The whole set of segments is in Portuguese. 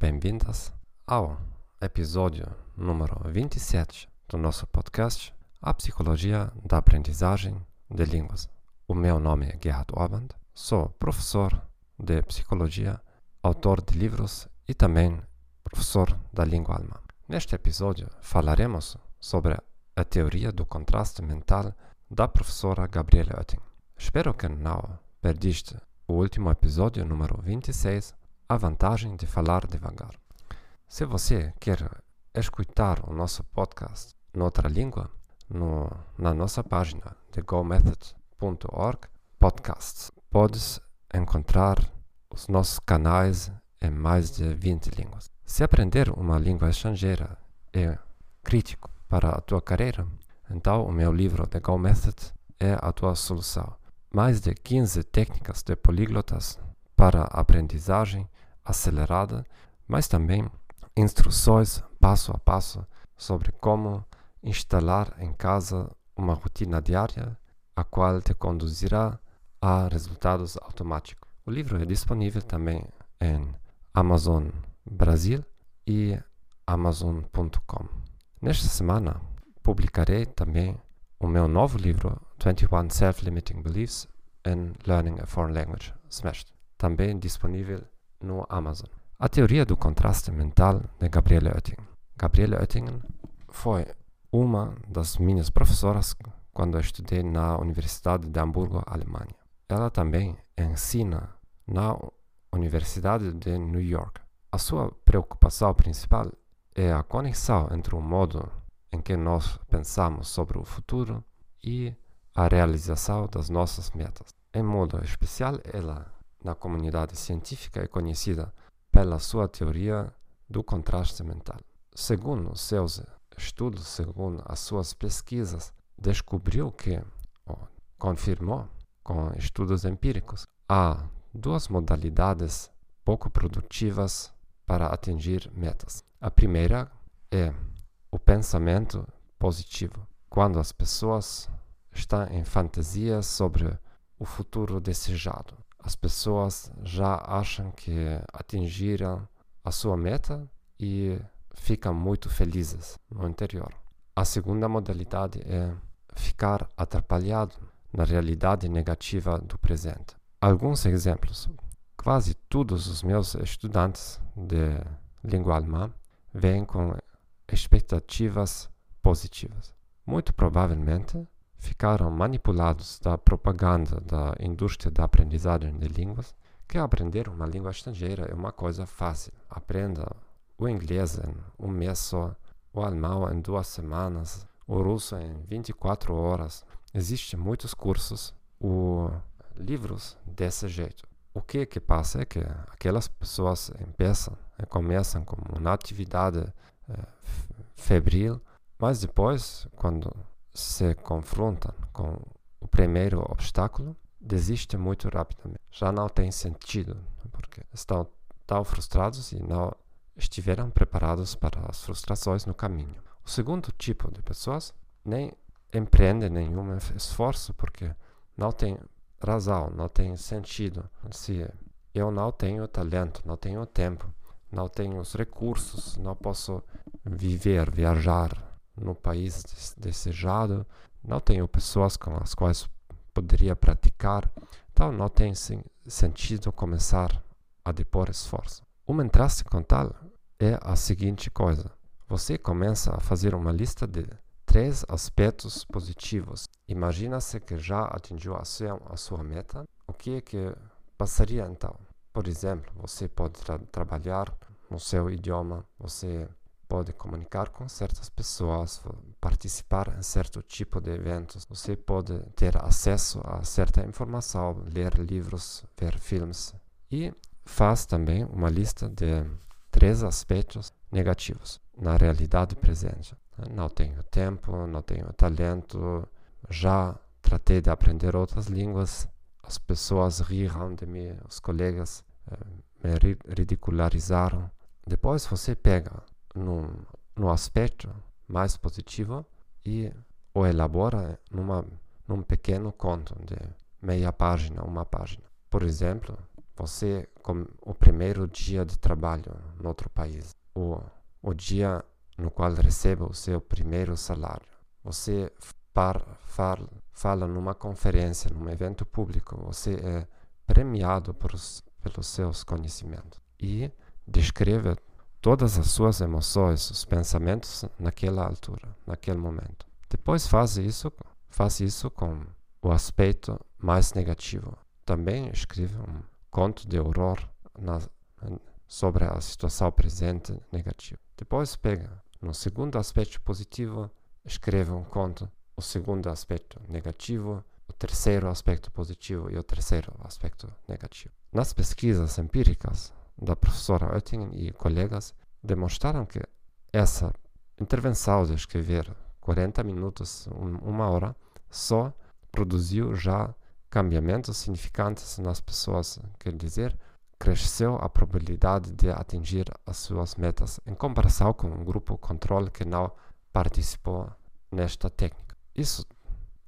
Bem-vindas ao episódio número 27 do nosso podcast A Psicologia da Aprendizagem de Línguas. O meu nome é Gerhard Orband, sou professor de Psicologia, autor de livros e também professor da língua alemã. Neste episódio falaremos sobre a teoria do contraste mental da professora Gabriele Oetting. Espero que não perdiste o último episódio número 26, a vantagem de falar devagar. Se você quer escutar o nosso podcast em outra língua, no, na nossa página de gomethod.org podcasts, podes encontrar os nossos canais em mais de 20 línguas. Se aprender uma língua estrangeira é crítico para a tua carreira, então o meu livro The Go Method é a tua solução mais de 15 técnicas de políglotas para aprendizagem acelerada, mas também instruções passo a passo sobre como instalar em casa uma rotina diária, a qual te conduzirá a resultados automáticos. O livro é disponível também em Amazon Brasil e Amazon.com. Nesta semana publicarei também o meu novo livro 21 Self-Limiting Beliefs in Learning a Foreign Language Smashed, também disponível no Amazon. A teoria do contraste mental de Gabriele Oettingen. Gabriele Oettingen foi uma das minhas professoras quando eu estudei na Universidade de Hamburgo, Alemanha. Ela também ensina na Universidade de New York. A sua preocupação principal é a conexão entre o modo em que nós pensamos sobre o futuro e a realização das nossas metas. Em modo especial, ela, na comunidade científica, é conhecida pela sua teoria do contraste mental. Segundo seus estudos, segundo as suas pesquisas, descobriu que, ou confirmou com estudos empíricos, há duas modalidades pouco produtivas para atingir metas. A primeira é o pensamento positivo, quando as pessoas estão em fantasia sobre o futuro desejado. As pessoas já acham que atingiram a sua meta e ficam muito felizes no interior. A segunda modalidade é ficar atrapalhado na realidade negativa do presente. Alguns exemplos. Quase todos os meus estudantes de língua alemã vêm com expectativas positivas. Muito provavelmente ficaram manipulados da propaganda da indústria da aprendizagem de línguas, que aprender uma língua estrangeira é uma coisa fácil. Aprenda o inglês em um mês só, o alemão em duas semanas, o russo em 24 horas. Existem muitos cursos, o livros desse jeito. O que que passa é que aquelas pessoas começam, começam com uma atividade eh, febril, mas depois, quando se confrontam com o primeiro obstáculo, desistem muito rapidamente. Já não tem sentido, porque estão tão frustrados e não estiveram preparados para as frustrações no caminho. O segundo tipo de pessoas nem empreende nenhum esforço porque não tem razão, não tem sentido. Se eu não tenho talento, não tenho tempo, não tenho os recursos, não posso viver, viajar no país desejado, não tenho pessoas com as quais poderia praticar, então não tem sentido começar a depor esforço. Uma entraste com tal é a seguinte coisa: você começa a fazer uma lista de três aspectos positivos. Imagina-se que já atingiu a sua, a sua meta. O que é que passaria então? Por exemplo, você pode tra trabalhar no seu idioma, você pode comunicar com certas pessoas, participar em certo tipo de eventos, você pode ter acesso a certa informação, ler livros, ver filmes e faz também uma lista de três aspectos negativos na realidade presente. Não tenho tempo, não tenho talento, já tratei de aprender outras línguas, as pessoas riram de mim, os colegas eh, me ridicularizaram. Depois você pega num, no aspecto mais positivo e o elabora numa, num pequeno conto de meia página, uma página. Por exemplo, você com o primeiro dia de trabalho no outro país, o, o dia no qual recebe o seu primeiro salário. Você par, far, fala numa conferência, num evento público, você é premiado por, pelos seus conhecimentos e descreve todas as suas emoções, os pensamentos naquela altura, naquele momento. Depois faz isso, faz isso com o aspecto mais negativo. Também escreve um conto de horror na, sobre a situação presente negativa. Depois pega no segundo aspecto positivo, escreve um conto, o segundo aspecto negativo, o terceiro aspecto positivo e o terceiro aspecto negativo. Nas pesquisas empíricas da professora Oettingen e colegas, demonstraram que essa intervenção de escrever 40 minutos, uma hora, só produziu já cambiamentos significantes nas pessoas, quer dizer, cresceu a probabilidade de atingir as suas metas em comparação com um grupo controle que não participou nesta técnica. Isso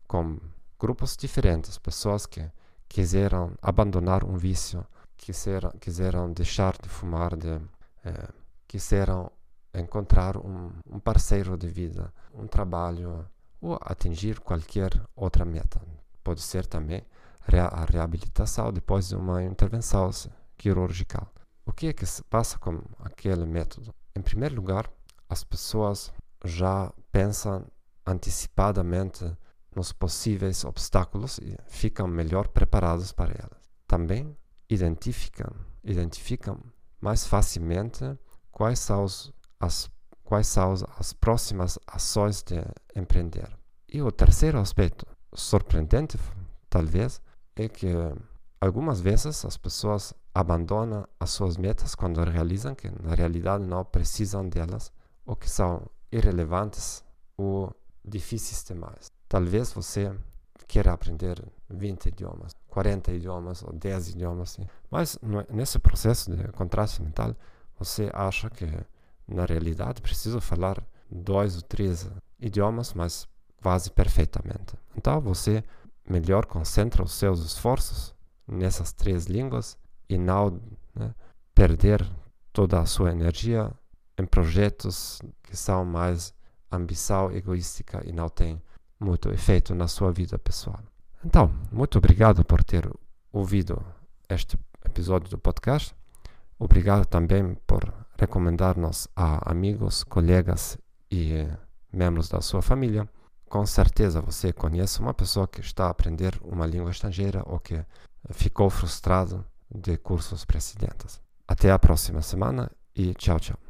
com grupos diferentes, pessoas que quiseram abandonar um vício, quiseram, quiseram deixar de fumar, de, eh, quiseram encontrar um, um parceiro de vida, um trabalho ou atingir qualquer outra meta. Pode ser também a reabilitação depois de uma intervenção quirúrgica. O que é que se passa com aquele método? Em primeiro lugar, as pessoas já pensam antecipadamente nos possíveis obstáculos e ficam melhor preparados para elas. Também identificam, identificam mais facilmente quais são, as, quais são as próximas ações de empreender. E o terceiro aspecto, surpreendente talvez, é que algumas vezes as pessoas abandonam as suas metas quando realizam que na realidade não precisam delas ou que são irrelevantes ou difíceis demais. Talvez você queira aprender 20 idiomas, 40 idiomas ou 10 idiomas, mas nesse processo de contraste mental você acha que na realidade precisa falar dois ou três idiomas, mas quase perfeitamente. Então você melhor concentra os seus esforços nessas três línguas e não né, perder toda a sua energia em projetos que são mais ambição egoística e não têm muito efeito na sua vida pessoal. Então, muito obrigado por ter ouvido este episódio do podcast. Obrigado também por recomendar-nos a amigos, colegas e membros da sua família. Com certeza você conhece uma pessoa que está a aprender uma língua estrangeira ou que ficou frustrado de cursos precedentes. Até a próxima semana e tchau, tchau.